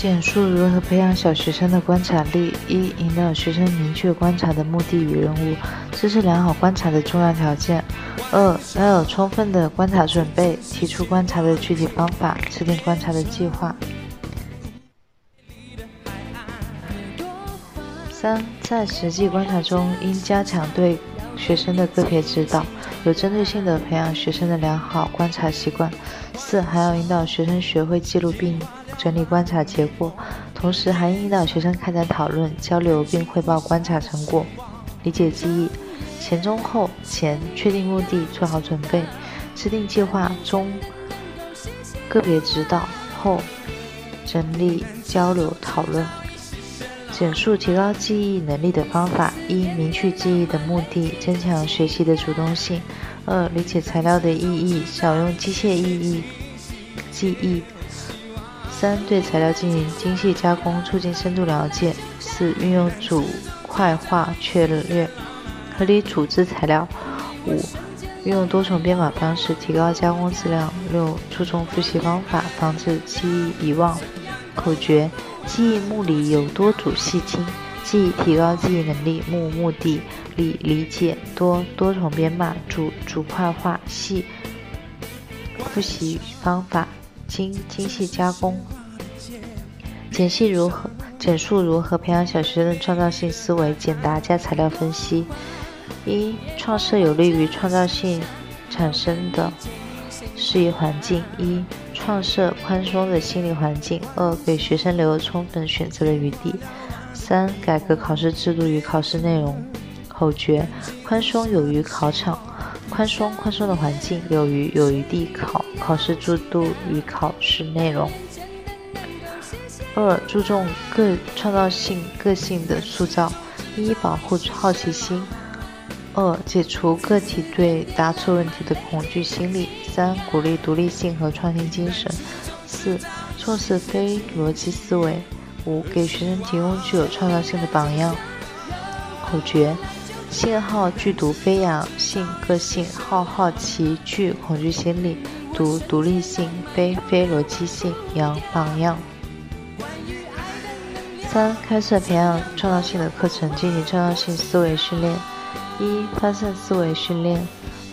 简述如何培养小学生的观察力。一、引导学生明确观察的目的与任务，这是良好观察的重要条件。二、要有充分的观察准备，提出观察的具体方法，制定观察的计划。三、在实际观察中，应加强对学生的个别指导，有针对性的培养学生的良好观察习惯。四、还要引导学生学会记录并整理观察结果，同时还应引导学生开展讨论、交流并汇报观察成果。理解记忆：前、中、后。前、确定目的，做好准备，制定计划；中、个别指导；后、整理、交流、讨论。简述提高记忆能力的方法：一、明确记忆的目的，增强学习的主动性；二、理解材料的意义，少用机械意义记忆；三、对材料进行精细加工，促进深度了解；四、运用组块化策略，合理组织材料；五、运用多重编码方式，提高加工质量；六、注重复习方法，防止记忆遗忘。口诀。记忆目里有多组细精，记忆提高记忆能力。目目的，理理解。多多重编码。组组块化。细复习方法。精精细加工。简细如何？简述如何培养小学生的创造性思维？简答加材料分析。一、创设有利于创造性产生的适宜环境。一。创设宽松的心理环境。二、给学生留有充分选择的余地。三、改革考试制度与考试内容。口诀：宽松有余考场，宽松宽松的环境，有余有余地考，考试制度与考试内容。二、注重个创造性个性的塑造。一、保护好奇心。二、解除个体对答错问题的恐惧心理。三、鼓励独立性和创新精神。四、重视非逻辑思维。五、给学生提供具有创造性的榜样。口诀：信号具独非养性个性，好好奇具恐惧心理，独独立性，非非逻辑性，养榜样。三、开设培养创造性的课程，进行创造性思维训练。一、发散思维训练；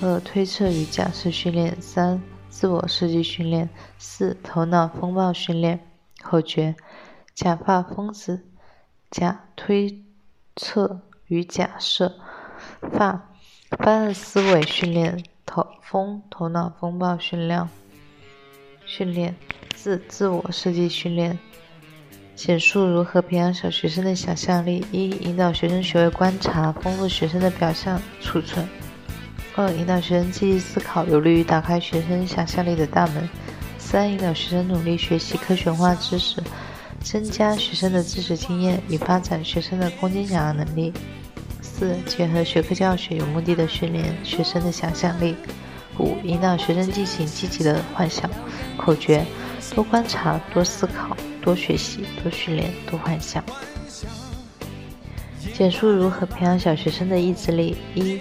二、推测与假设训练；三、自我设计训练；四、头脑风暴训练。口诀：假发疯子，假推测与假设，发发散思维训练，头风头脑风暴训练，训练自自我设计训练。简述如何培养小学生的想象力：一、引导学生学会观察，丰富学生的表象储存；二、引导学生积极思考，有利于打开学生想象力的大门；三、引导学生努力学习科学化知识，增加学生的知识经验，以发展学生的空间想象能力；四、结合学科教学，有目的的训练学生的想象力；五、引导学生进行积极的幻想。口诀：多观察，多思考。多学习，多训练，多幻想。简述如何培养小学生的意志力：一、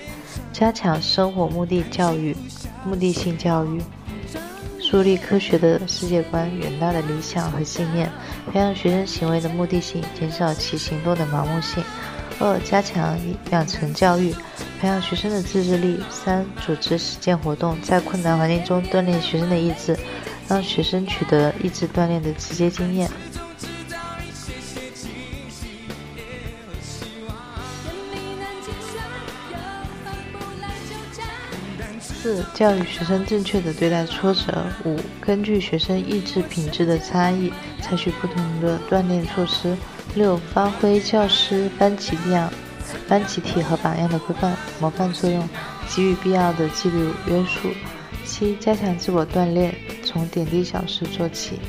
加强生活目的教育，目的性教育，树立科学的世界观、远大的理想和信念，培养学生行为的目的性，减少其行动的盲目性。二、加强养成教育，培养学生的自制力。三、组织实践活动，在困难环境中锻炼学生的意志。让学生取得意志锻炼的直接经验。四、教育学生正确的对待挫折。五、根据学生意志品质的差异，采取不同的锻炼措施。六、发挥教师班级样、班集体和榜样的规范模范作用，给予必要的纪律约束。七、加强自我锻炼。从点滴小事做起。